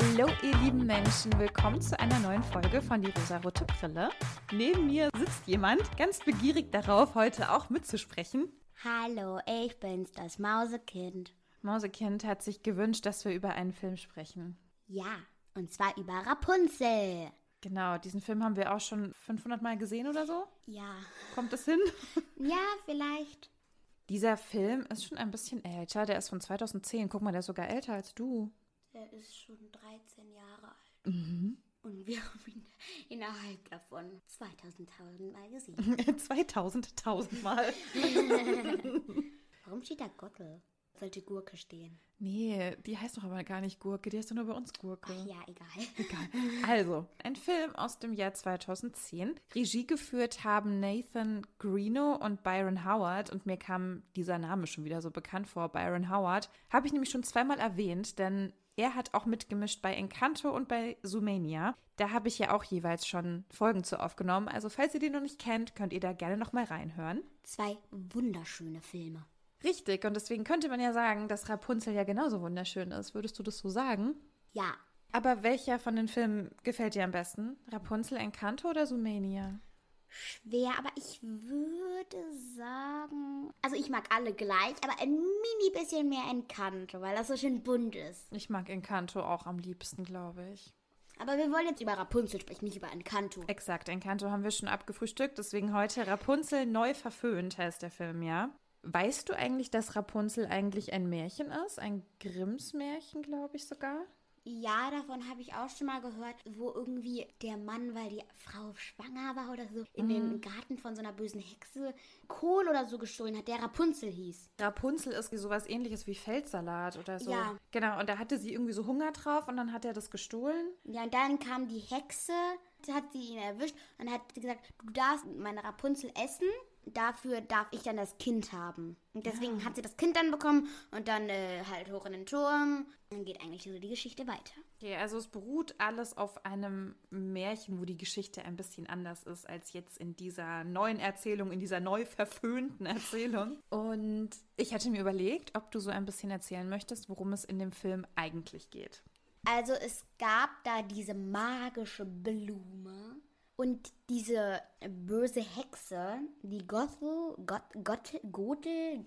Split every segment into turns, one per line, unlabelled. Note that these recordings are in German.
Hallo ihr lieben Menschen, willkommen zu einer neuen Folge von Die rosarote Brille. Neben mir sitzt jemand ganz begierig darauf, heute auch mitzusprechen.
Hallo, ich bin's, das Mausekind.
Mausekind hat sich gewünscht, dass wir über einen Film sprechen.
Ja, und zwar über Rapunzel.
Genau, diesen Film haben wir auch schon 500 Mal gesehen oder so.
Ja.
Kommt es hin?
Ja, vielleicht.
Dieser Film ist schon ein bisschen älter, der ist von 2010. Guck mal, der ist sogar älter als du.
Der ist schon 13 Jahre alt. Mhm. Und wir haben ihn innerhalb davon 2000 Mal gesehen.
2000, 1000 Mal.
Warum steht da Gottel? Sollte Gurke stehen.
Nee, die heißt doch aber gar nicht Gurke, die heißt doch nur bei uns Gurke.
Ach ja, egal.
Egal. Also, ein Film aus dem Jahr 2010. Regie geführt haben Nathan Greeno und Byron Howard. Und mir kam dieser Name schon wieder so bekannt vor. Byron Howard habe ich nämlich schon zweimal erwähnt, denn er hat auch mitgemischt bei Encanto und bei Zoomania. Da habe ich ja auch jeweils schon Folgen zu aufgenommen. Also falls ihr den noch nicht kennt, könnt ihr da gerne noch mal reinhören.
Zwei wunderschöne Filme.
Richtig, und deswegen könnte man ja sagen, dass Rapunzel ja genauso wunderschön ist. Würdest du das so sagen?
Ja.
Aber welcher von den Filmen gefällt dir am besten? Rapunzel, Encanto oder Zoomania?
Schwer, aber ich würde sagen. Also ich mag alle gleich, aber ein mini bisschen mehr Encanto, weil das so schön bunt ist.
Ich mag Encanto auch am liebsten, glaube ich.
Aber wir wollen jetzt über Rapunzel sprechen, nicht über Encanto.
Exakt, Encanto haben wir schon abgefrühstückt, deswegen heute Rapunzel neu verföhnt heißt der Film, ja? Weißt du eigentlich, dass Rapunzel eigentlich ein Märchen ist? Ein Grimms Märchen, glaube ich sogar?
Ja, davon habe ich auch schon mal gehört, wo irgendwie der Mann, weil die Frau schwanger war oder so, in mhm. den Garten von so einer bösen Hexe Kohl oder so gestohlen hat, der Rapunzel hieß.
Rapunzel ist sowas ähnliches wie Feldsalat oder so.
Ja.
Genau, und da hatte sie irgendwie so Hunger drauf und dann hat er das gestohlen.
Ja, und dann kam die Hexe, hat sie ihn erwischt und hat gesagt, du darfst meine Rapunzel essen dafür darf ich dann das Kind haben. Und deswegen ja. hat sie das Kind dann bekommen und dann äh, halt hoch in den Turm. Dann geht eigentlich so die Geschichte weiter.
Okay, also es beruht alles auf einem Märchen, wo die Geschichte ein bisschen anders ist als jetzt in dieser neuen Erzählung, in dieser neu verföhnten Erzählung. Und ich hatte mir überlegt, ob du so ein bisschen erzählen möchtest, worum es in dem Film eigentlich geht.
Also es gab da diese magische Blume und diese böse Hexe, die Gothel, Gott, Gott, Gothel,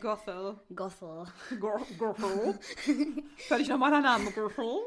Gothel.
Gothel.
Gothel. Völlig normaler Name, Gothel.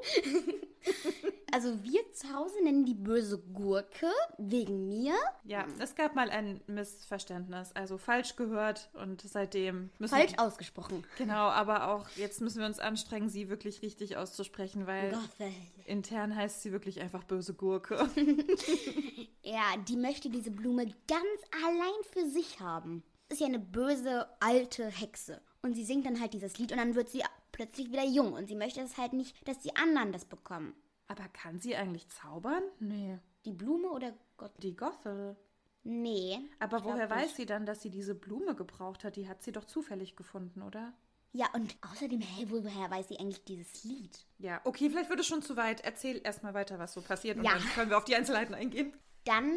Also wir zu Hause nennen die böse Gurke wegen mir.
Ja, es gab mal ein Missverständnis, also falsch gehört und seitdem
müssen falsch wir, ausgesprochen.
Genau, aber auch jetzt müssen wir uns anstrengen, sie wirklich richtig auszusprechen, weil
Gothel.
intern heißt sie wirklich einfach böse Gurke.
ja, die möchte diese Blume ganz allein für sich haben. Ist ja eine böse alte Hexe und sie singt dann halt dieses Lied und dann wird sie plötzlich wieder jung und sie möchte es halt nicht, dass die anderen das bekommen.
Aber kann sie eigentlich zaubern? Nee.
Die Blume oder
Gott? Die Gothel.
Nee.
Aber woher weiß sie dann, dass sie diese Blume gebraucht hat? Die hat sie doch zufällig gefunden, oder?
Ja, und außerdem, hey, woher weiß sie eigentlich dieses Lied?
Ja, okay, vielleicht wird es schon zu weit. Erzähl erstmal weiter, was so passiert und
ja.
dann können wir auf die Einzelheiten eingehen.
Dann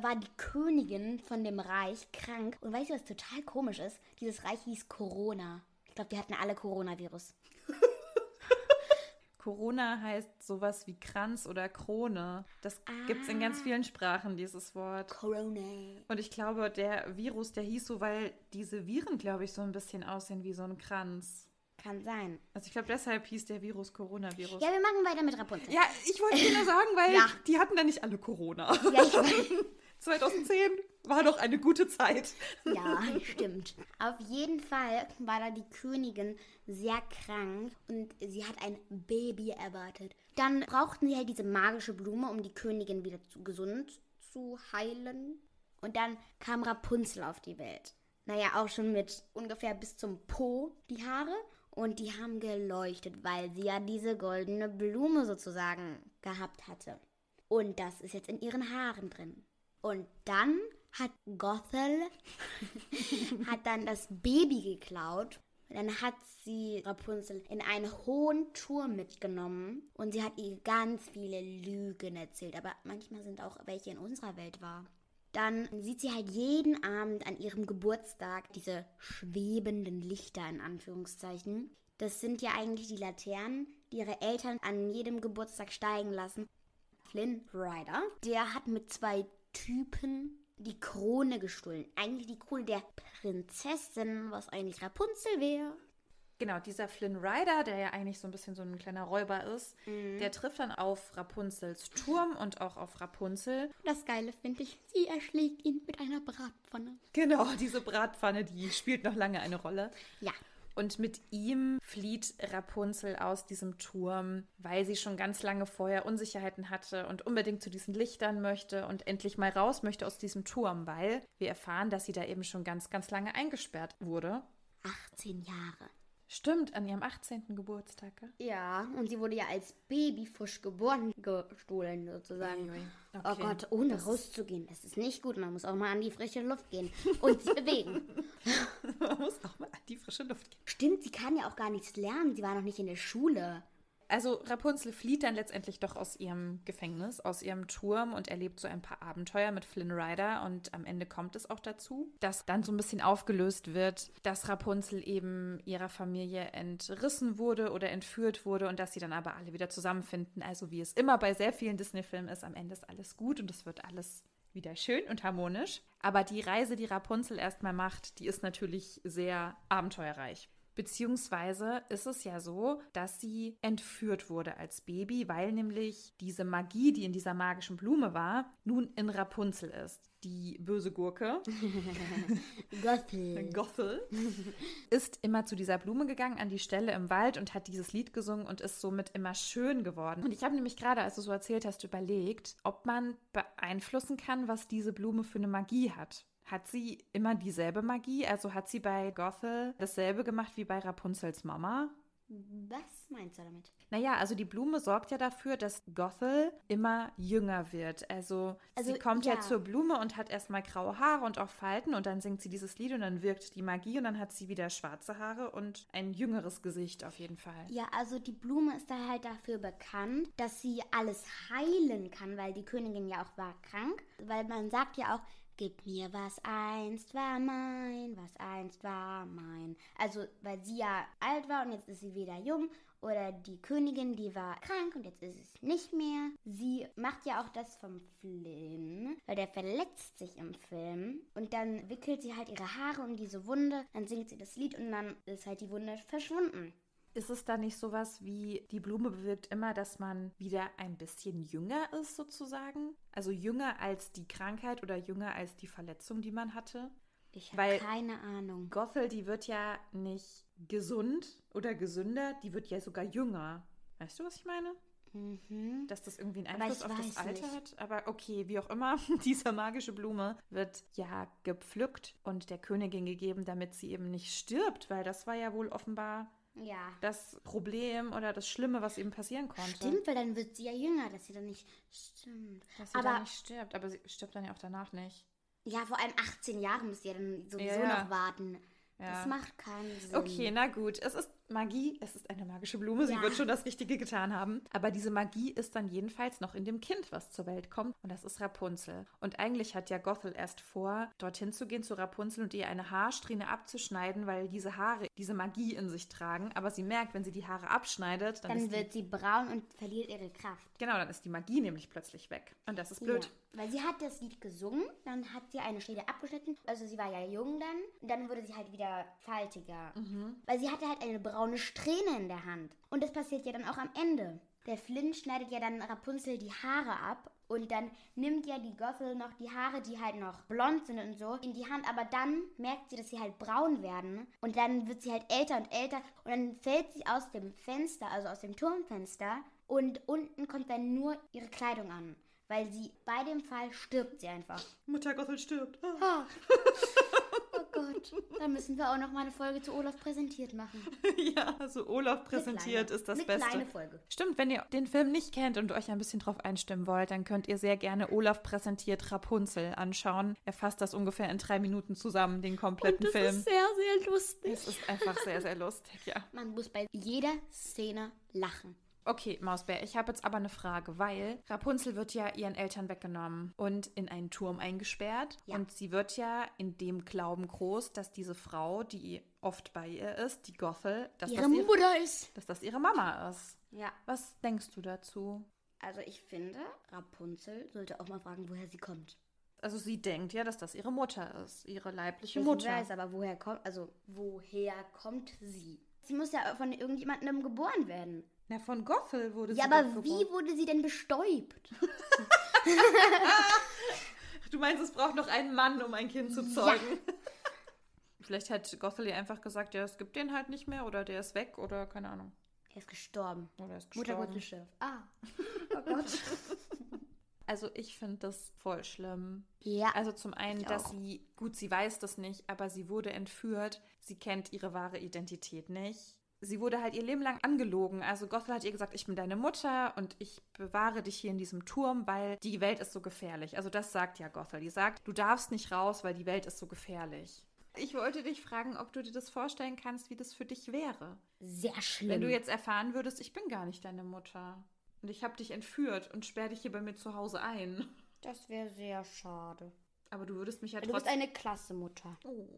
war die Königin von dem Reich krank. Und weißt du, was total komisch ist? Dieses Reich hieß Corona. Ich glaube, die hatten alle Coronavirus.
Corona heißt sowas wie Kranz oder Krone. Das ah. gibt es in ganz vielen Sprachen, dieses Wort.
Corona.
Und ich glaube, der Virus, der hieß so, weil diese Viren, glaube ich, so ein bisschen aussehen wie so ein Kranz.
Kann sein.
Also ich glaube, deshalb hieß der Virus Coronavirus.
Ja, wir machen weiter mit Rapunzel.
Ja, ich wollte dir nur sagen, weil ja. die hatten da nicht alle Corona. Ja, ich weiß. 2010 war doch eine gute Zeit.
Ja, stimmt. Auf jeden Fall war da die Königin sehr krank und sie hat ein Baby erwartet. Dann brauchten sie halt diese magische Blume, um die Königin wieder zu, gesund zu heilen. Und dann kam Rapunzel auf die Welt. Naja, auch schon mit ungefähr bis zum Po die Haare. Und die haben geleuchtet, weil sie ja diese goldene Blume sozusagen gehabt hatte. Und das ist jetzt in ihren Haaren drin. Und dann hat Gothel hat dann das Baby geklaut. Dann hat sie Rapunzel in einen hohen Turm mitgenommen und sie hat ihr ganz viele Lügen erzählt, aber manchmal sind auch welche in unserer Welt wahr. Dann sieht sie halt jeden Abend an ihrem Geburtstag diese schwebenden Lichter in Anführungszeichen, Das sind ja eigentlich die Laternen, die ihre Eltern an jedem Geburtstag steigen lassen. Flynn Rider, der hat mit zwei Typen die Krone gestohlen. Eigentlich die Krone der Prinzessin, was eigentlich Rapunzel wäre.
Genau, dieser Flynn Rider, der ja eigentlich so ein bisschen so ein kleiner Räuber ist, der trifft dann auf Rapunzels Turm und auch auf Rapunzel.
Das Geile finde ich, sie erschlägt ihn mit einer Bratpfanne.
Genau, diese Bratpfanne, die spielt noch lange eine Rolle.
Ja,
Und mit ihm flieht Rapunzel aus diesem Turm, weil sie schon ganz lange vorher Unsicherheiten hatte und unbedingt zu diesen Lichtern möchte und endlich mal raus möchte aus diesem Turm, weil wir erfahren, dass sie da eben schon ganz, ganz lange eingesperrt wurde.
18 Jahre.
Stimmt, an ihrem 18. Geburtstag. gell?
Ja, und sie wurde ja als Baby frisch geboren gestohlen, sozusagen. Oh
okay.
Gott, ohne rauszugehen. Das ist nicht gut. Man muss auch mal an die frische Luft gehen und sich bewegen.
Man muss auch mal an die frische Luft gehen.
Stimmt, sie kann ja auch gar nichts lernen. Sie war noch nicht in der Schule.
Also Rapunzel flieht dann letztendlich doch aus ihrem Gefängnis, aus ihrem Turm und erlebt so ein paar Abenteuer mit Flynn Rider und am Ende kommt es auch dazu, dass dann so ein bisschen aufgelöst wird, dass Rapunzel eben ihrer Familie entrissen wurde oder entführt wurde und dass sie dann aber alle wieder zusammenfinden. Also wie es immer bei sehr vielen Disney-Filmen ist, am Ende ist alles gut und es wird alles wieder schön und harmonisch. Aber die Reise, die Rapunzel erstmal macht, die ist natürlich sehr abenteuerreich. Beziehungsweise ist es ja so, dass sie entführt wurde als Baby, weil nämlich diese Magie, die in dieser magischen Blume war, nun in Rapunzel ist. Die böse Gurke,
Gothel.
Gothel, ist immer zu dieser Blume gegangen, an die Stelle im Wald und hat dieses Lied gesungen und ist somit immer schön geworden. Und ich habe nämlich gerade, als du so erzählt hast, überlegt, ob man beeinflussen kann, was diese Blume für eine Magie hat. Hat sie immer dieselbe Magie? Also hat sie bei Gothel dasselbe gemacht wie bei Rapunzels Mama?
Was meinst du damit?
Naja, also die Blume sorgt ja dafür, dass Gothel immer jünger wird. Also,
Also,
sie kommt ja.
ja.
zur Blume und hat erstmal graue Haare und auch Falten und dann singt sie dieses Lied und dann wirkt die Magie und dann hat sie wieder schwarze Haare und ein jüngeres Gesicht auf jeden Fall.
Ja, also die Blume ist da halt dafür bekannt, dass sie alles heilen kann, weil die Königin ja auch war krank. Weil man sagt ja auch, gib mir was einst war mein, was einst war mein. Also, weil sie ja alt war und jetzt ist sie wieder jung. Oder die Königin, die war krank und jetzt ist es nicht mehr. Sie macht ja auch das vom Flynn, weil der verletzt sich im Film. Und dann wickelt sie halt ihre Haare um diese Wunde, dann singt sie das Lied und dann ist halt die Wunde verschwunden.
Ist es da nicht sowas wie, die Blume bewirkt immer, dass man wieder ein bisschen jünger ist sozusagen? Also jünger als die Krankheit oder jünger als die Verletzung, die man hatte?
Ich habe keine Ahnung.
Gothel, die wird ja nicht gesund oder gesünder, die wird ja sogar jünger. Weißt du, was ich meine?
Mhm.
Dass das irgendwie einen Einfluss auf das Alter
nicht.
hat. Aber okay, wie auch immer, diese magische Blume wird ja gepflückt und der Königin gegeben, damit sie eben nicht stirbt, weil das war ja wohl offenbar
Ja.
das Problem oder das Schlimme, was eben passieren konnte.
Stimmt, weil dann wird sie ja jünger, dass sie dann nicht. Stimmt.
Dass sie
Aber-
da nicht stirbt, aber sie stirbt dann ja auch danach nicht.
Ja, vor allem 18 Jahre müsst ihr dann sowieso
Ja, ja.
noch warten.
Ja.
Das macht keinen Sinn.
Okay, na gut. Es ist Magie, es ist eine magische Blume, sie
Ja.
wird schon das Richtige getan haben. Aber diese Magie ist dann jedenfalls noch in dem Kind, was zur Welt kommt. Und das ist Rapunzel. Und eigentlich hat ja Gothel erst vor, dorthin zu gehen zu Rapunzel und ihr eine Haarsträhne abzuschneiden, weil diese Haare diese Magie in sich tragen. Aber sie merkt, wenn sie die Haare abschneidet, dann,
Dann wird sie braun und verliert ihre Kraft.
genau, dann ist die Magie nämlich plötzlich weg. Und das ist blöd.
Ja, weil sie hat das Lied gesungen, dann hat sie eine Stelle abgeschnitten. Also sie war ja jung dann. Und dann wurde sie halt wieder faltiger.
Mhm.
Weil sie hatte halt eine braune Strähne in der Hand. Und das passiert ja dann auch am Ende. Der Flynn schneidet ja dann Rapunzel die Haare ab. Und dann nimmt ja die Gothel noch die Haare, die halt noch blond sind und so, in die Hand. Aber dann merkt sie, dass sie halt braun werden. Und dann wird sie halt älter und älter. Und dann fällt sie aus dem Fenster, also aus dem Turmfenster. Und unten kommt dann nur ihre Kleidung an. Weil sie bei dem Fall stirbt sie einfach.
Mutter Gothel stirbt.
Ah. Gott. Dann müssen wir auch noch mal eine Folge zu Olaf präsentiert machen.
ja, also Olaf präsentiert
Eine
ist das
eine
Beste.
kleine Folge.
Stimmt, wenn ihr den Film nicht kennt und euch ein bisschen drauf einstimmen wollt, dann könnt ihr sehr gerne Olaf präsentiert Rapunzel anschauen. Er fasst das ungefähr in drei Minuten zusammen, den kompletten
das
Film.
ist sehr, sehr lustig.
es ist einfach sehr, sehr lustig, ja.
Man muss bei jeder Szene lachen.
Okay, Mausbär, ich habe jetzt aber eine Frage, weil Rapunzel wird ja ihren Eltern weggenommen und in einen Turm eingesperrt.
Ja.
Und sie wird ja in dem Glauben groß, dass diese Frau, die oft bei ihr ist, die Gothel, dass,
Ihre
das, ihr,
Mutter ist.
dass das ihre Mama ist.
Ja.
Was denkst du dazu?
Also ich finde, Rapunzel sollte auch mal fragen, woher sie kommt.
Also sie denkt ja, dass das ihre Mutter ist, ihre leibliche
Ich
Mutter.
weiß aber, woher kommt, also woher kommt sie? Sie muss ja von irgendjemandem geboren werden.
Na, von Gothel wurde
Ja,
sie
aber
doch
wie wurde sie denn bestäubt?
Du meinst, es braucht noch einen Mann, um ein Kind zu zeugen. Vielleicht hat Gothel ihr einfach gesagt, ja, es gibt den halt nicht mehr oder der ist weg oder keine Ahnung.
Er ist gestorben.
Oder er ist
Mutter
gestorben.
wurde gestorben. Ah. Oh Gott.
Also ich finde das voll schlimm.
ja.
Also zum einen, dass
auch.
sie, gut, sie weiß das nicht, aber sie wurde entführt. Sie kennt ihre wahre Identität nicht. Sie wurde halt ihr Leben lang angelogen. Also Gothel hat ihr gesagt, ich bin deine Mutter und ich bewahre dich hier in diesem Turm, weil die Welt ist so gefährlich. Also das sagt ja Gothel. Die sagt, du darfst nicht raus, weil die Welt ist so gefährlich. Ich wollte dich fragen, ob du dir das vorstellen kannst, wie das für dich wäre.
Sehr schlimm.
Wenn du jetzt erfahren würdest, ich bin gar nicht deine Mutter. Und ich habe dich entführt und sperre dich hier bei mir zu Hause ein.
das wäre sehr schade.
Aber du würdest mich ja
Du bist
trotzdem.
eine klasse Mutter.
Oh.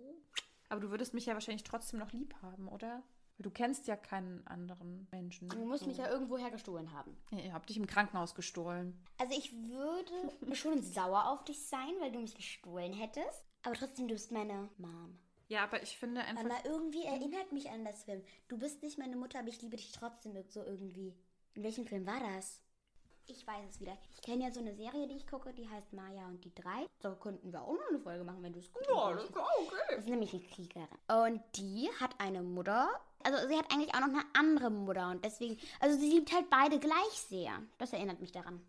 Aber du würdest mich ja wahrscheinlich trotzdem noch lieb haben, oder? Du kennst ja keinen anderen Menschen.
Du musst
so.
mich ja irgendwoher gestohlen haben.
Ja, Ihr habt dich im Krankenhaus gestohlen.
Also ich würde schon sauer auf dich sein, weil du mich gestohlen hättest. Aber trotzdem, du bist meine Mom.
Ja, aber ich finde einfach.
Aber irgendwie erinnert mich an das Film. Du bist nicht meine Mutter, aber ich liebe dich trotzdem so irgendwie. In welchem Film war das? Ich weiß es wieder. Ich kenne ja so eine Serie, die ich gucke, die heißt Maya und die drei. Da könnten wir auch noch eine Folge machen, wenn du es gut findest.
klar, okay.
Das ist nämlich eine Kriegerin. Und die hat eine Mutter. Also sie hat eigentlich auch noch eine andere Mutter. Und deswegen, also sie liebt halt beide gleich sehr. Das erinnert mich daran.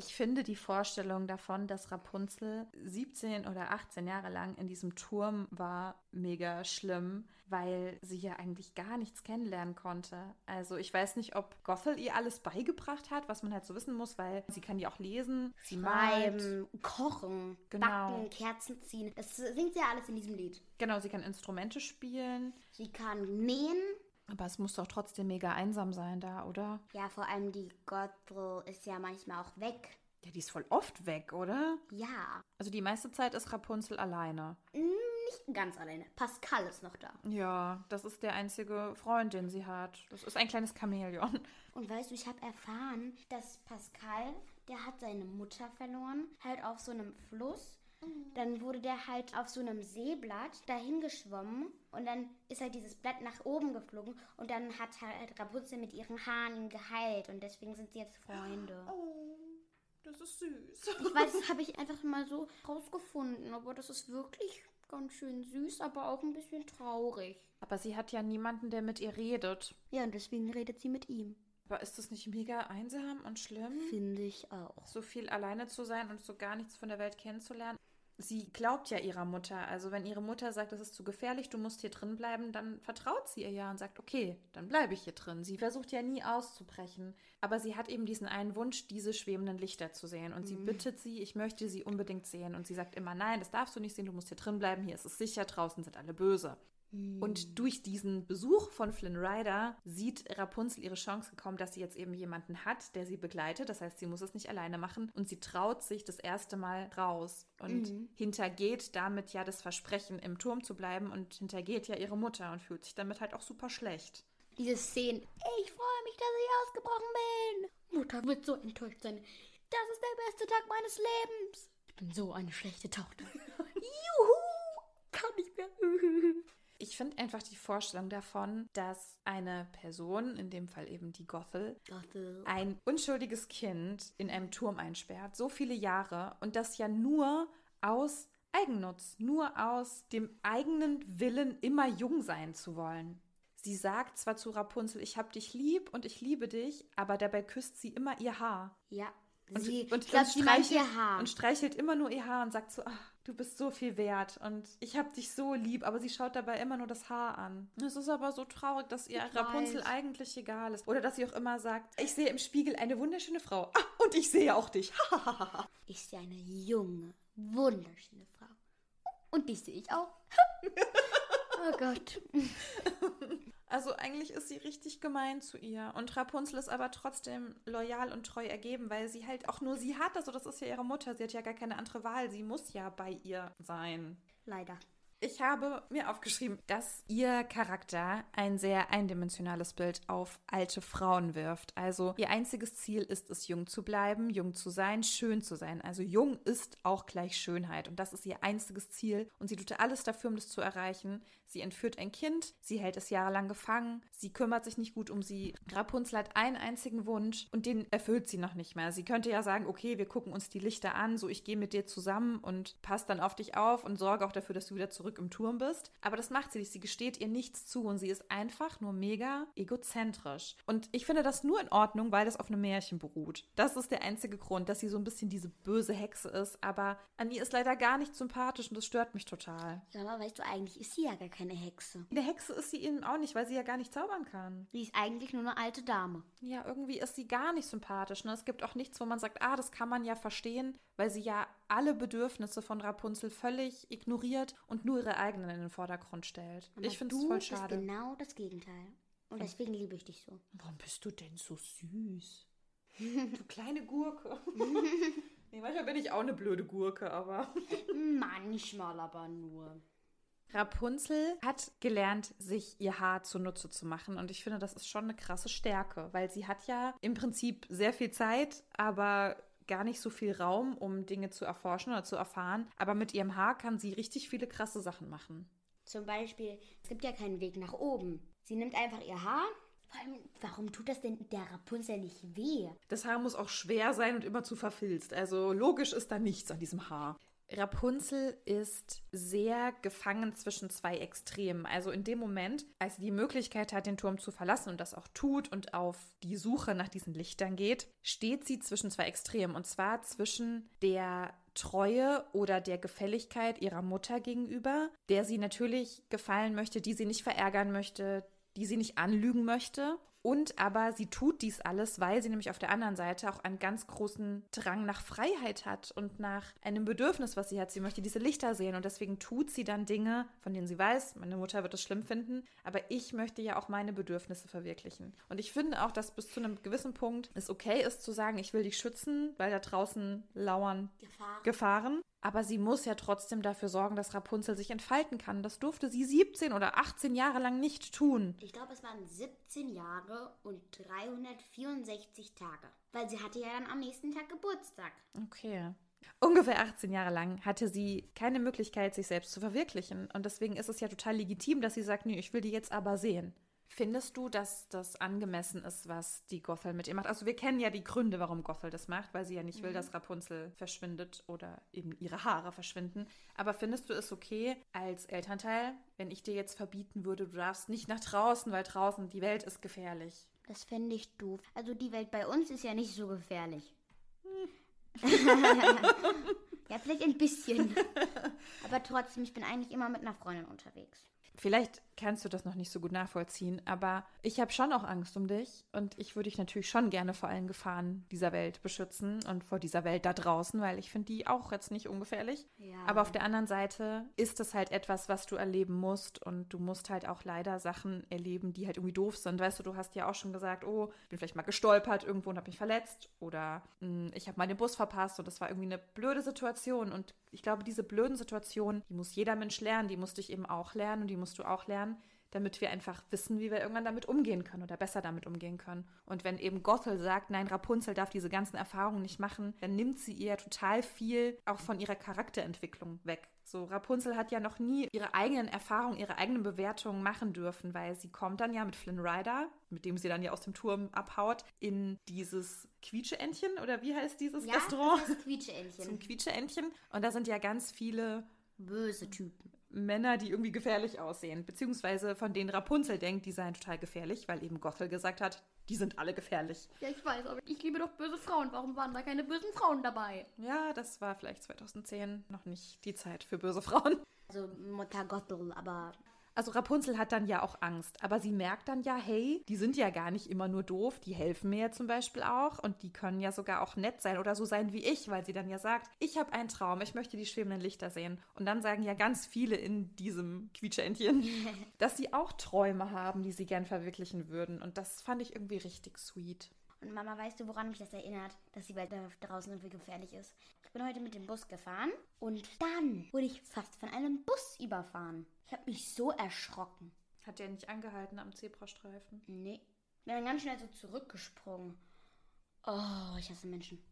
Ich finde die Vorstellung davon, dass Rapunzel 17 oder 18 Jahre lang in diesem Turm war, mega schlimm, weil sie ja eigentlich gar nichts kennenlernen konnte. Also ich weiß nicht, ob Gothel ihr alles beigebracht hat, was man halt so wissen muss, weil sie kann ja auch lesen, sie malt.
Schreiben, kochen,
Genau.
backen, Kerzen ziehen. Das singt sie ja alles in diesem Lied.
Genau, sie kann Instrumente spielen,
Sie kann nähen.
Aber es muss doch trotzdem mega einsam sein da, oder?
Ja, vor allem die Gottel ist ja manchmal auch weg.
Ja, die ist voll oft weg, oder?
Ja,
Also die meiste Zeit ist Rapunzel alleine.
nicht ganz alleine. Pascal ist noch da.
Ja, das ist der einzige Freund, den sie hat. Das ist ein kleines Chamäleon.
Und weißt du, ich habe erfahren, dass Pascal, der hat seine Mutter verloren, halt auf so einem Fluss. Dann wurde der halt auf so einem Seeblatt dahin geschwommen und dann ist halt dieses Blatt nach oben geflogen und dann hat halt Rapunzel mit ihren Haaren ihn geheilt und deswegen sind sie jetzt Freunde.
Oh, das ist süß.
Ich weiß, das habe ich einfach mal so rausgefunden, aber das ist wirklich ganz schön süß, aber auch ein bisschen traurig.
Aber sie hat ja niemanden, der mit ihr redet.
Ja, und deswegen redet sie mit ihm.
Aber ist das nicht mega einsam und schlimm?
Finde ich auch.
So viel alleine zu sein und so gar nichts von der Welt kennenzulernen? Sie glaubt ja ihrer Mutter. Also wenn ihre Mutter sagt, es ist zu gefährlich, du musst hier drin bleiben, dann vertraut sie ihr ja und sagt, okay, dann bleibe ich hier drin. Sie versucht ja nie auszubrechen. Aber sie hat eben diesen einen Wunsch, diese schwebenden Lichter zu sehen. Und sie bittet sie, ich möchte sie unbedingt sehen. Und sie sagt immer, nein, das darfst du nicht sehen, du musst hier drin bleiben, hier ist es sicher, draußen sind alle böse. Und durch diesen Besuch von Flynn Rider sieht Rapunzel ihre Chance gekommen, dass sie jetzt eben jemanden hat, der sie begleitet. Das heißt, sie muss es nicht alleine machen und sie traut sich das erste Mal raus und hintergeht damit ja das Versprechen, im Turm zu bleiben und hintergeht ja ihre Mutter und fühlt sich damit halt auch super schlecht.
Diese Szene. Ich freue mich, dass ich ausgebrochen bin. Mutter wird so enttäuscht sein. Das ist der beste Tag meines Lebens. Ich bin so eine schlechte Tochter. Juhu! Kann nicht mehr.
Ich finde einfach die Vorstellung davon, dass eine Person, in dem Fall eben die Gothel, ein unschuldiges Kind in einem Turm einsperrt, so viele Jahre und das ja nur aus Eigennutz, nur aus dem eigenen Willen, immer jung sein zu wollen. Sie sagt zwar zu Rapunzel, ich hab dich lieb und ich liebe dich, aber dabei küsst sie immer ihr Haar.
Ja.
Und,
sie,
und,
ich glaube,
und streichelt,
ihr Haar.
und streichelt immer nur ihr Haar und sagt so, ach, du bist so viel wert und ich hab dich so lieb, aber sie schaut dabei immer nur das Haar an. Es ist aber so traurig, dass ihr
Ich
Rapunzel
weiß.
eigentlich egal ist. Oder dass sie auch immer sagt, ich sehe im Spiegel eine wunderschöne Frau. Ah, und ich sehe auch dich.
Ich sehe eine junge, wunderschöne Frau. Und die sehe ich auch. Oh Gott.
Also eigentlich ist sie richtig gemein zu ihr. Und Rapunzel ist aber trotzdem loyal und treu ergeben, weil sie halt auch nur sie hat. Also das ist ja ihre Mutter. Sie hat ja gar keine andere Wahl. Sie muss ja bei ihr sein.
Leider.
Ich habe mir aufgeschrieben, dass ihr Charakter ein sehr eindimensionales Bild auf alte Frauen wirft. Also ihr einziges Ziel ist es, jung zu bleiben, jung zu sein, schön zu sein. Also jung ist auch gleich Schönheit und das ist ihr einziges Ziel und sie tut alles dafür, um das zu erreichen. Sie entführt ein Kind, sie hält es jahrelang gefangen, sie kümmert sich nicht gut um sie. Rapunzel hat einen einzigen Wunsch und den erfüllt sie noch nicht mehr. Sie könnte ja sagen, okay, wir gucken uns die Lichter an, so ich gehe mit dir zusammen und passe dann auf dich auf und sorge auch dafür, dass du wieder zurück im Turm bist. Aber das macht sie nicht. Sie gesteht ihr nichts zu und sie ist einfach nur mega egozentrisch. Und ich finde das nur in Ordnung, weil das auf einem Märchen beruht. Das ist der einzige Grund, dass sie so ein bisschen diese böse Hexe ist. Aber an ihr ist leider gar nicht sympathisch und das stört mich total.
Ja, aber weißt du, eigentlich ist sie ja gar keine Hexe.
Eine Hexe ist sie eben auch nicht, weil sie ja gar nicht zaubern kann.
Sie ist eigentlich nur eine alte Dame.
Ja, irgendwie ist sie gar nicht sympathisch. Ne? Es gibt auch nichts, wo man sagt, ah, das kann man ja verstehen, weil sie ja alle Bedürfnisse von Rapunzel völlig ignoriert und nur ihre eigenen in den Vordergrund stellt.
Aber
ich finde es voll
bist
schade.
genau das Gegenteil. Und deswegen liebe ich dich so.
Warum bist du denn so süß? du kleine Gurke. nee, manchmal bin ich auch eine blöde Gurke, aber.
Manchmal aber nur.
Rapunzel hat gelernt, sich ihr Haar zunutze zu machen. Und ich finde, das ist schon eine krasse Stärke, weil sie hat ja im Prinzip sehr viel Zeit, aber gar nicht so viel Raum, um Dinge zu erforschen oder zu erfahren. Aber mit ihrem Haar kann sie richtig viele krasse Sachen machen.
Zum Beispiel, es gibt ja keinen Weg nach oben. Sie nimmt einfach ihr Haar. Vor allem, warum tut das denn der Rapunzel nicht weh?
Das Haar muss auch schwer sein und immer zu verfilzt. Also logisch ist da nichts an diesem Haar. Rapunzel ist sehr gefangen zwischen zwei Extremen. Also in dem Moment, als sie die Möglichkeit hat, den Turm zu verlassen und das auch tut und auf die Suche nach diesen Lichtern geht, steht sie zwischen zwei Extremen. Und zwar zwischen der Treue oder der Gefälligkeit ihrer Mutter gegenüber, der sie natürlich gefallen möchte, die sie nicht verärgern möchte, die sie nicht anlügen möchte. Und aber sie tut dies alles, weil sie nämlich auf der anderen Seite auch einen ganz großen Drang nach Freiheit hat und nach einem Bedürfnis, was sie hat. Sie möchte diese Lichter sehen und deswegen tut sie dann Dinge, von denen sie weiß, meine Mutter wird es schlimm finden, aber ich möchte ja auch meine Bedürfnisse verwirklichen. Und ich finde auch, dass bis zu einem gewissen Punkt es okay ist zu sagen, ich will dich schützen, weil da draußen lauern
Gefahr.
Gefahren. Aber sie muss ja trotzdem dafür sorgen, dass Rapunzel sich entfalten kann. Das durfte sie 17 oder 18 Jahre lang nicht tun.
Ich glaube, es waren 17 Jahre und 364 Tage. Weil sie hatte ja dann am nächsten Tag Geburtstag.
Okay. Ungefähr 18 Jahre lang hatte sie keine Möglichkeit, sich selbst zu verwirklichen. Und deswegen ist es ja total legitim, dass sie sagt, nee, ich will die jetzt aber sehen. Findest du, dass das angemessen ist, was die Gothel mit ihr macht? Also wir kennen ja die Gründe, warum Gothel das macht, weil sie ja nicht will, dass Rapunzel verschwindet oder eben ihre Haare verschwinden. Aber findest du es okay als Elternteil, wenn ich dir jetzt verbieten würde, du darfst nicht nach draußen, weil draußen die Welt ist gefährlich?
Das fände ich doof. Also die Welt bei uns ist ja nicht so gefährlich. ja, vielleicht ein bisschen. Aber trotzdem, ich bin eigentlich immer mit einer Freundin unterwegs.
Vielleicht kannst du das noch nicht so gut nachvollziehen, aber ich habe schon auch Angst um dich und ich würde dich natürlich schon gerne vor allen Gefahren dieser Welt beschützen und vor dieser Welt da draußen, weil ich finde die auch jetzt nicht ungefährlich.
Ja.
Aber auf der anderen Seite ist es halt etwas, was du erleben musst und du musst halt auch leider Sachen erleben, die halt irgendwie doof sind. Weißt du, du hast ja auch schon gesagt, oh, ich bin vielleicht mal gestolpert irgendwo und habe mich verletzt oder mh, ich habe mal den Bus verpasst und das war irgendwie eine blöde Situation und ich glaube, diese blöden Situationen, die muss jeder Mensch lernen, die musste ich eben auch lernen und die musst du auch lernen, damit wir einfach wissen, wie wir irgendwann damit umgehen können oder besser damit umgehen können. Und wenn eben Gothel sagt, nein, Rapunzel darf diese ganzen Erfahrungen nicht machen, dann nimmt sie ihr total viel auch von ihrer Charakterentwicklung weg. So, Rapunzel hat ja noch nie ihre eigenen Erfahrungen, ihre eigenen Bewertungen machen dürfen, weil sie kommt dann ja mit Flynn Rider, mit dem sie dann ja aus dem Turm abhaut, in dieses Quietscheentchen oder wie heißt dieses
Ja,
Restaurant?
das Quietscheentchen.
Zum Quietscheentchen. Und da sind ja ganz viele
Böse Typen.
Männer, die irgendwie gefährlich aussehen. Beziehungsweise von denen Rapunzel denkt, die seien total gefährlich, weil eben Gothel gesagt hat, die sind alle gefährlich.
Ja, ich weiß, aber ich liebe doch böse Frauen. Warum waren da keine bösen Frauen dabei?
Ja, das war vielleicht 2010 noch nicht die Zeit für böse Frauen.
Also Mutter Gothel, aber
Also Rapunzel hat dann ja auch Angst, aber sie merkt dann ja, hey, die sind ja gar nicht immer nur doof, die helfen mir ja zum Beispiel auch und die können ja sogar auch nett sein oder so sein wie ich, weil sie dann ja sagt, ich habe einen Traum, ich möchte die schwebenden Lichter sehen. Und dann sagen ja ganz viele in diesem Quietscheentchen, dass sie auch Träume haben, die sie gern verwirklichen würden. Und das fand ich irgendwie richtig sweet.
Und Mama, weißt du, woran mich das erinnert, dass die Welt da draußen irgendwie gefährlich ist? Ich bin heute mit dem Bus gefahren und dann wurde ich fast von einem Bus überfahren. Ich habe mich so erschrocken.
Hat der nicht angehalten am Zebrastreifen?
Nee. Bin dann ganz schnell so zurückgesprungen. Oh, ich hasse Menschen.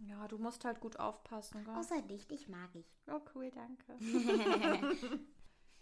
Ja, du musst halt gut aufpassen, gell?
Außer dich, dich mag ich.
Oh, cool, danke.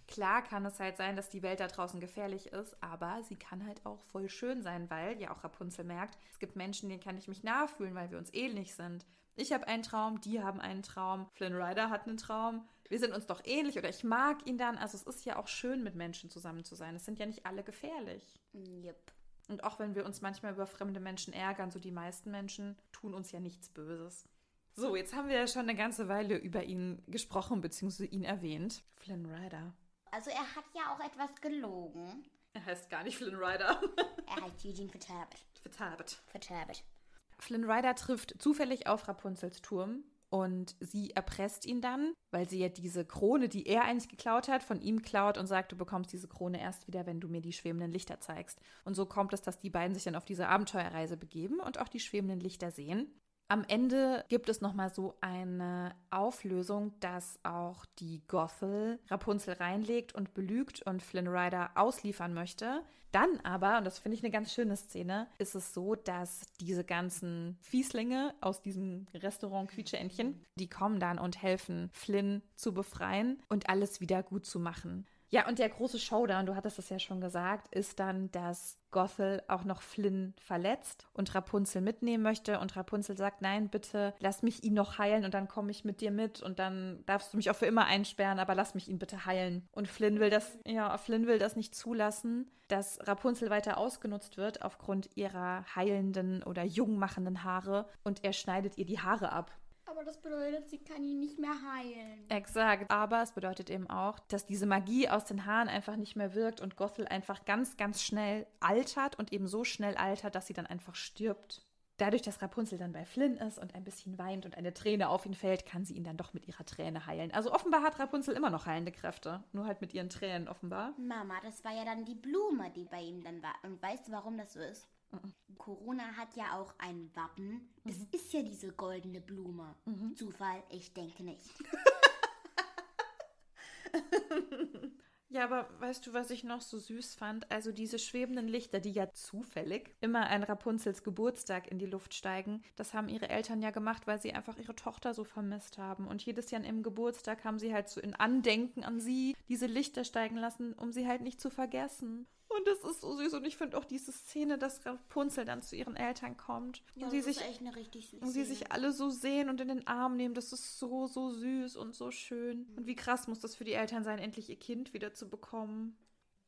Klar kann es halt sein, dass die Welt da draußen gefährlich ist, aber sie kann halt auch voll schön sein, weil ja auch Rapunzel merkt, es gibt Menschen, denen kann ich mich nachfühlen, weil wir uns ähnlich sind. Ich habe einen Traum, die haben einen Traum, Flynn Rider hat einen Traum. Wir sind uns doch ähnlich oder ich mag ihn dann. Also es ist ja auch schön, mit Menschen zusammen zu sein. Es sind ja nicht alle gefährlich.
Yep.
Und auch wenn wir uns manchmal über fremde Menschen ärgern, so die meisten Menschen tun uns ja nichts Böses. So, jetzt haben wir ja schon eine ganze Weile über ihn gesprochen, beziehungsweise ihn erwähnt. Flynn Rider.
Also er hat ja auch etwas gelogen.
Er heißt gar nicht Flynn Rider.
Er heißt Eugene Fitzherbert.
Fitzherbert.
Fitzherbert.
Flynn Rider trifft zufällig auf Rapunzels Turm und sie erpresst ihn dann, weil sie ja diese Krone, die er eigentlich geklaut hat, von ihm klaut und sagt, du bekommst diese Krone erst wieder, wenn du mir die schwebenden Lichter zeigst. Und so kommt es, dass die beiden sich dann auf diese Abenteuerreise begeben und auch die schwebenden Lichter sehen. Am Ende gibt es nochmal so eine Auflösung, dass auch die Gothel Rapunzel reinlegt und belügt und Flynn Rider ausliefern möchte. Dann aber, und das finde ich eine ganz schöne Szene, ist es so, dass diese ganzen Fieslinge aus diesem Restaurant Quietscheentchen, die kommen dann und helfen Flynn zu befreien und alles wieder gut zu machen. Ja, und der große Showdown, du hattest es ja schon gesagt, ist dann, dass Gothel auch noch Flynn verletzt und Rapunzel mitnehmen möchte. Und Rapunzel sagt, nein, bitte lass mich ihn noch heilen und dann komme ich mit dir mit und dann darfst du mich auch für immer einsperren, aber lass mich ihn bitte heilen. Und Flynn will das, ja, Flynn will das nicht zulassen, dass Rapunzel weiter ausgenutzt wird aufgrund ihrer heilenden oder jungmachenden Haare und er schneidet ihr die Haare ab.
Aber das bedeutet, sie kann ihn nicht mehr heilen.
Exakt. Aber es bedeutet eben auch, dass diese Magie aus den Haaren einfach nicht mehr wirkt und Gothel einfach ganz, ganz schnell altert und eben so schnell altert, dass sie dann einfach stirbt. Dadurch, dass Rapunzel dann bei Flynn ist und ein bisschen weint und eine Träne auf ihn fällt, kann sie ihn dann doch mit ihrer Träne heilen. Also offenbar hat Rapunzel immer noch heilende Kräfte. Nur halt mit ihren Tränen offenbar.
Mama, das war ja dann die Blume, die bei ihm dann war. Und weißt du, warum das so ist? Corona hat ja auch ein Wappen. Es ist ja diese goldene Blume. Zufall? Ich denke nicht.
Ja, aber weißt du, was ich noch so süß fand? Also diese schwebenden Lichter, die ja zufällig immer an Rapunzels Geburtstag in die Luft steigen, das haben ihre Eltern ja gemacht, weil sie einfach ihre Tochter so vermisst haben. Und jedes Jahr an ihrem Geburtstag haben sie halt so in Andenken an sie diese Lichter steigen lassen, um sie halt nicht zu vergessen. Und das ist so süß. Und ich finde auch diese Szene, dass Rapunzel dann zu ihren Eltern kommt. und sie sich
echt eine richtig süße
und sie sich alle so sehen und in den Arm nehmen, das ist so, so süß und so schön. Und wie krass muss das für die Eltern sein, endlich ihr Kind wieder zu bekommen.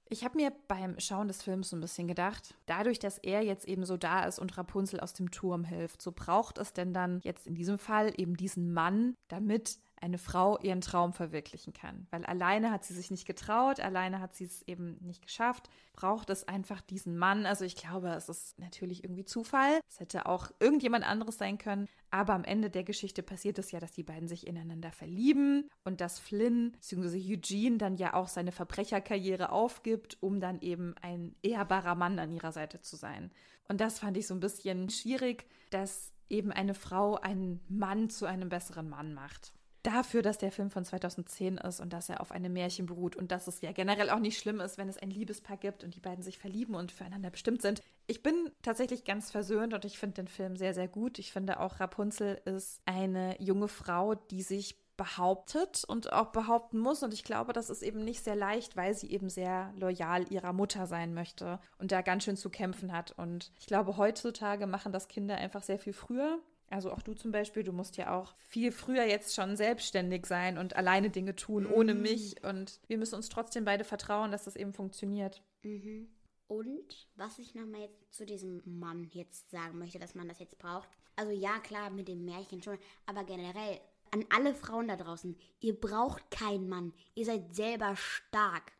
Ich habe mir beim Schauen des Films so ein bisschen gedacht, dadurch, dass er jetzt eben so da ist und Rapunzel aus dem Turm hilft, so braucht es denn dann jetzt in diesem Fall eben diesen Mann, damit eine Frau ihren Traum verwirklichen kann. Weil alleine hat sie sich nicht getraut, alleine hat sie es eben nicht geschafft, braucht es einfach diesen Mann. Also ich glaube, es ist natürlich irgendwie Zufall. Es hätte auch irgendjemand anderes sein können. Aber am Ende der Geschichte passiert es ja, dass die beiden sich ineinander verlieben und dass Flynn bzw. Eugene dann ja auch seine Verbrecherkarriere aufgibt, um dann eben ein ehrbarer Mann an ihrer Seite zu sein. Und das fand ich so ein bisschen schwierig, dass eben eine Frau einen Mann zu einem besseren Mann macht dafür, dass der Film von 2010 ist und dass er auf einem Märchen beruht und dass es ja generell auch nicht schlimm ist, wenn es ein Liebespaar gibt und die beiden sich verlieben und füreinander bestimmt sind. Ich bin tatsächlich ganz versöhnt und ich finde den Film sehr, sehr gut. Ich finde auch Rapunzel ist eine junge Frau, die sich behauptet und auch behaupten muss. Und ich glaube, das ist eben nicht sehr leicht, weil sie eben sehr loyal ihrer Mutter sein möchte und da ganz schön zu kämpfen hat. Und ich glaube, heutzutage machen das Kinder einfach sehr viel früher. Also auch du zum Beispiel, du musst ja auch viel früher jetzt schon selbstständig sein und alleine Dinge tun, ohne
Mhm.
mich. Und wir müssen uns trotzdem beide vertrauen, dass das eben funktioniert.
Mhm. Und was ich nochmal jetzt zu diesem Mann jetzt sagen möchte, dass man das jetzt braucht. Also ja, klar, mit dem Märchen schon, aber generell an alle Frauen da draußen, ihr braucht keinen Mann. Ihr seid selber stark.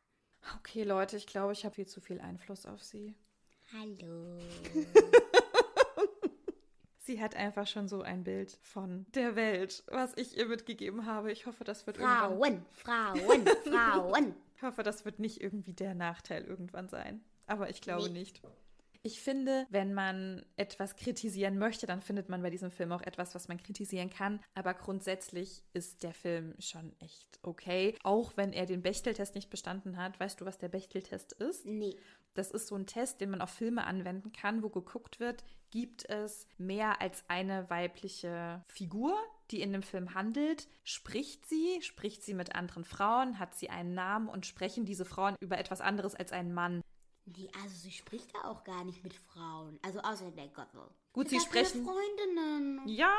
Okay, Leute, ich glaube, ich habe viel zu viel Einfluss auf sie.
Hallo.
Sie hat einfach schon so ein Bild von der Welt, was ich ihr mitgegeben habe. Ich hoffe, das wird irgendwann.
Frauen, Frauen, Frauen.
Ich hoffe, das wird nicht irgendwie der Nachteil irgendwann sein. Aber ich glaube
Nee.
nicht. Ich finde, wenn man etwas kritisieren möchte, dann findet man bei diesem Film auch etwas, was man kritisieren kann. Aber grundsätzlich ist der Film schon echt okay. Auch wenn er den Bechteltest nicht bestanden hat. Weißt du, was der Bechteltest ist?
Nee.
Das ist so ein Test, den man auf Filme anwenden kann, wo geguckt wird, gibt es mehr als eine weibliche Figur, die in dem Film handelt? Spricht sie? Spricht sie mit anderen Frauen? Hat sie einen Namen? Und sprechen diese Frauen über etwas anderes als einen Mann?
Nee, also sie spricht da auch gar nicht mit Frauen. Also außer der Gottel.
Gut, sie
keine
sprechen-
Freundinnen.
Ja,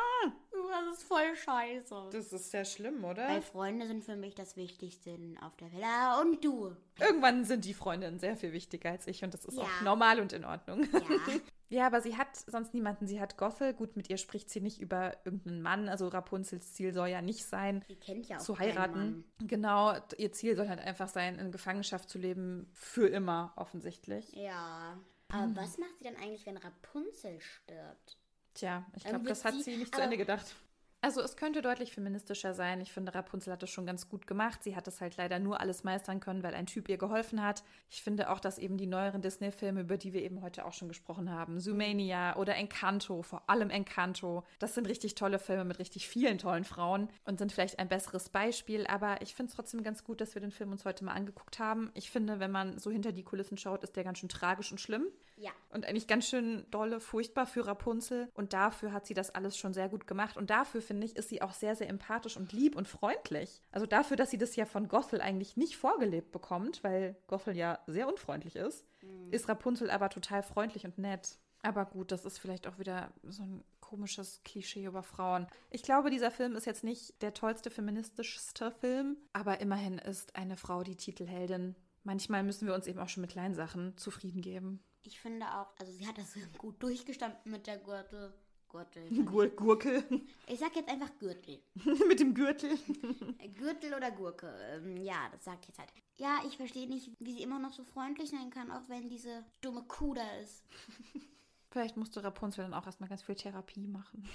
Das ist voll scheiße.
das ist sehr schlimm,
Weil
oder?
Freunde sind für mich das Wichtigste auf der Welt. Ah, und du.
Irgendwann sind die Freundinnen sehr viel wichtiger als ich und das ist
Ja.
auch normal und in Ordnung.
Ja.
Ja, aber sie hat sonst niemanden. Sie hat Gothel. Gut, mit ihr spricht sie nicht über irgendeinen Mann. Also Rapunzels Ziel soll ja nicht sein,
Sie kennt ja auch
zu heiraten.
Mann.
Genau, ihr Ziel soll halt einfach sein, in Gefangenschaft zu leben, für immer, offensichtlich.
Ja. Aber was macht sie dann eigentlich, wenn Rapunzel stirbt?
Tja, ich glaube, das hat
sie-
nicht zu
aber-
Ende gedacht. Also es könnte deutlich feministischer sein. Ich finde, Rapunzel hat das schon ganz gut gemacht. Sie hat das halt leider nur alles meistern können, weil ein Typ ihr geholfen hat. Ich finde auch, dass eben die neueren Disney-Filme, über die wir eben heute auch schon gesprochen haben, Zoomania oder Encanto, vor allem Encanto, das sind richtig tolle Filme mit richtig vielen tollen Frauen und sind vielleicht ein besseres Beispiel. Aber ich finde es trotzdem ganz gut, dass wir den Film uns heute mal angeguckt haben. Ich finde, wenn man so hinter die Kulissen schaut, ist der ganz schön tragisch und schlimm.
Ja.
Und eigentlich ganz schön dolle, furchtbar für Rapunzel. Und dafür hat sie das alles schon sehr gut gemacht. Und dafür, finde ich, ist sie auch sehr, sehr empathisch und lieb und freundlich. Also dafür, dass sie das ja von Gothel eigentlich nicht vorgelebt bekommt, weil Gothel ja sehr unfreundlich ist, ist Rapunzel aber total freundlich und nett. Aber gut, das ist vielleicht auch wieder so ein komisches Klischee über Frauen. Ich glaube, dieser Film ist jetzt nicht der tollste, feministischste Film, aber immerhin ist eine Frau die Titelheldin. Manchmal müssen wir uns eben auch schon mit kleinen Sachen zufrieden geben.
Ich finde auch, also sie hat das gut durchgestanden mit der Gürtel. Gürtel.
Gur Gurkel.
Ich sag jetzt einfach Gürtel.
Mit dem Gürtel.
Gürtel oder Gurke. Ähm, ja, das sag ich jetzt halt. Ja, ich verstehe nicht, wie sie immer noch so freundlich sein kann, auch wenn diese dumme Kuh da ist.
Vielleicht musste Rapunzel dann auch erstmal ganz viel Therapie machen.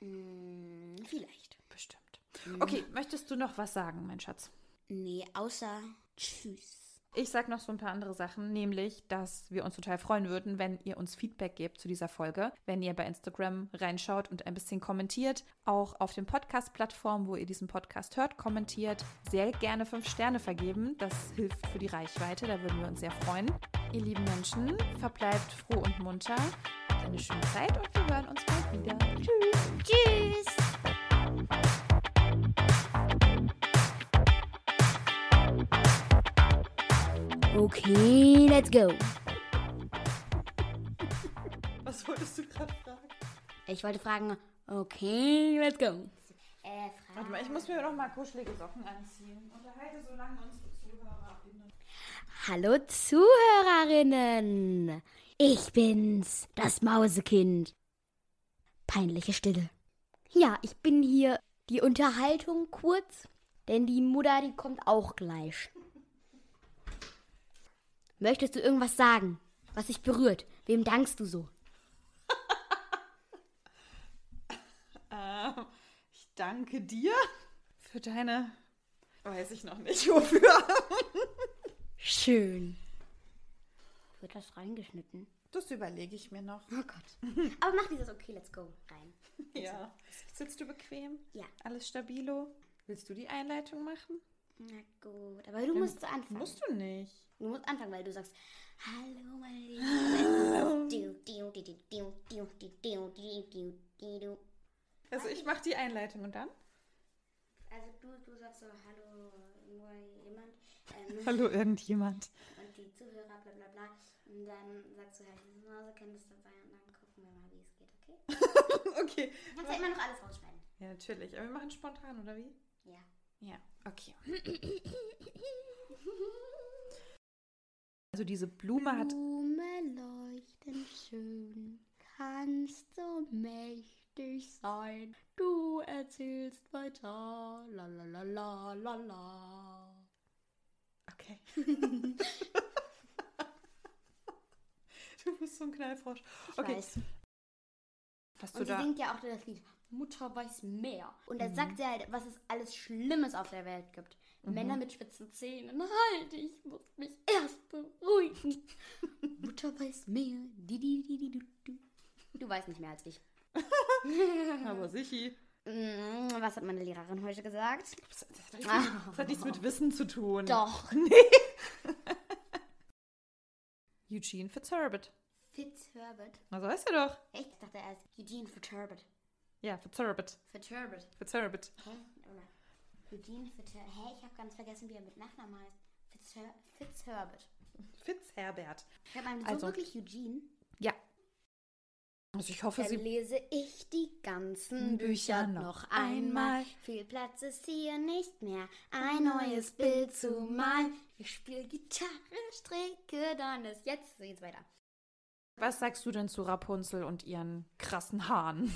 Mm, vielleicht.
Bestimmt. Okay, möchtest du noch was sagen, mein Schatz?
Nee, außer Tschüss.
Ich sag noch so ein paar andere Sachen, nämlich, dass wir uns total freuen würden, wenn ihr uns Feedback gebt zu dieser Folge, wenn ihr bei Instagram reinschaut und ein bisschen kommentiert, auch auf den Podcast-Plattformen, wo ihr diesen Podcast hört, kommentiert, sehr gerne fünf Sterne vergeben. Das hilft für die Reichweite, da würden wir uns sehr freuen. Ihr lieben Menschen, verbleibt froh und munter, habt eine schöne Zeit und wir hören uns bald wieder. Tschüss!
Tschüss. Okay, let's go.
Was wolltest du gerade fragen?
Ich wollte fragen, okay, let's go. Äh,
Warte mal, ich muss mir noch mal kuschelige Socken anziehen. Unterhalte so lange unsere ZuhörerInnen.
Hallo Zuhörerinnen. Ich bin's, das Mausekind. Peinliche Stille. Ja, ich bin hier die Unterhaltung kurz, denn die Mutter, die kommt auch gleich. Möchtest du irgendwas sagen, was dich berührt? Wem dankst du so?
Ähm, ich danke dir für deine. Weiß ich noch nicht, wofür.
Schön. Wird das reingeschnitten?
Das überlege ich mir noch.
Oh Gott. Aber mach dieses Okay, let's go rein.
Ja. Sitzt du bequem?
Ja.
Alles stabilo? Willst du die Einleitung machen?
Na gut, aber du musst anfangen.
Musst du nicht.
Du musst anfangen, weil du sagst, Hallo, meine Lieben.
Also ich mache die Einleitung und dann?
Also du, du sagst so, hallo, nur jemand. Ähm,
Hallo irgendjemand.
und die Zuhörer, bla bla bla. Und dann sagst du halt, dieses Mausekind ist dabei und dann gucken wir mal, wie es geht, okay?
okay.
Du kannst ja immer noch alles rausschneiden.
Ja, natürlich. Aber wir machen spontan, oder wie?
Ja.
Ja, okay. Also diese Blume hat.
Blume leuchten schön, kannst so mächtig sein. Du erzählst weiter, la la la la la la.
Okay. du bist so ein Knallfrosch.
Ich
Okay.
weiß.
Hast du
Und sie
da.
singt ja auch das Lied Mutter weiß mehr. Und
Mhm.
da sagt sie halt, was es alles Schlimmes auf der Welt gibt.
Mhm.
Männer mit spitzen Zähnen. Halt, ich muss mich erst beruhigen. Mutter weiß mehr. Du, du. du weißt nicht mehr als ich.
Aber sicher.
Mm, Was hat meine Lehrerin heute gesagt?
Das hat, nichts- das hat nichts mit Wissen zu tun.
Doch.
Eugene Fitzherbert.
Fitzherbert.
Na, so heißt er doch.
Echt? Ich dachte erst Eugene Fitzherbert.
Ja, Fitzherbert.
Fitzherbert.
Fitzherbert.
Hä? Eugene Fitzherbert. Hä? Ich habe ganz vergessen, wie er mit Nachnamen heißt. Fitzher Fitzherbert.
Fitzherbert.
Ich habe so
Also-
wirklich Eugene.
Ja. Also ich hoffe,
Dann
sie.
lese ich die ganzen
Bücher
Bücher
noch
noch einmal. Viel Platz ist hier nicht mehr. Ein neues Bild zu malen. Ich spiele Gitarre, stricke, dann ist jetzt. So geht's weiter.
Was sagst du denn zu Rapunzel und ihren krassen Haaren?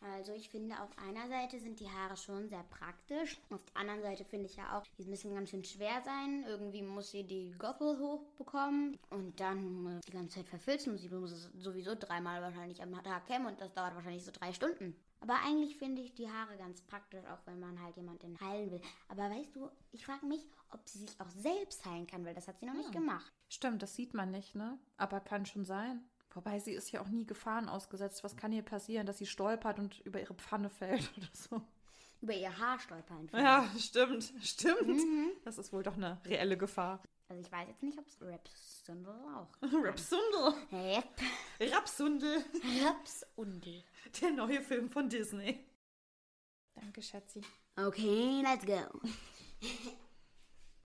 Also ich finde, auf einer Seite sind die Haare schon sehr praktisch. Auf der anderen Seite finde ich ja auch, die müssen ganz schön schwer sein. Irgendwie muss sie die Goppel hochbekommen und dann äh, die ganze Zeit verfilzen. Sie muss es sowieso dreimal wahrscheinlich am Tag kämmen und das dauert wahrscheinlich so drei Stunden. Aber eigentlich finde ich die Haare ganz praktisch, auch wenn man halt jemanden heilen will. Aber weißt du, ich frage mich, ob sie sich auch selbst heilen kann, weil das hat sie noch nicht gemacht.
Stimmt, das sieht man nicht, ne? Aber kann schon sein. Wobei sie ist ja auch nie Gefahren ausgesetzt. Was kann ihr passieren, dass sie stolpert und über ihre Pfanne fällt oder so?
Über ihr Haar stolpern.
Ja, stimmt, stimmt. Das ist wohl doch eine reelle Gefahr.
Also ich weiß jetzt nicht, ob es Rapsundel auch.
Rapsundel.
Rap.
Rapsundel.
Rapsundel.
Der neue Film von Disney. Danke, Schatzi.
Okay, let's go.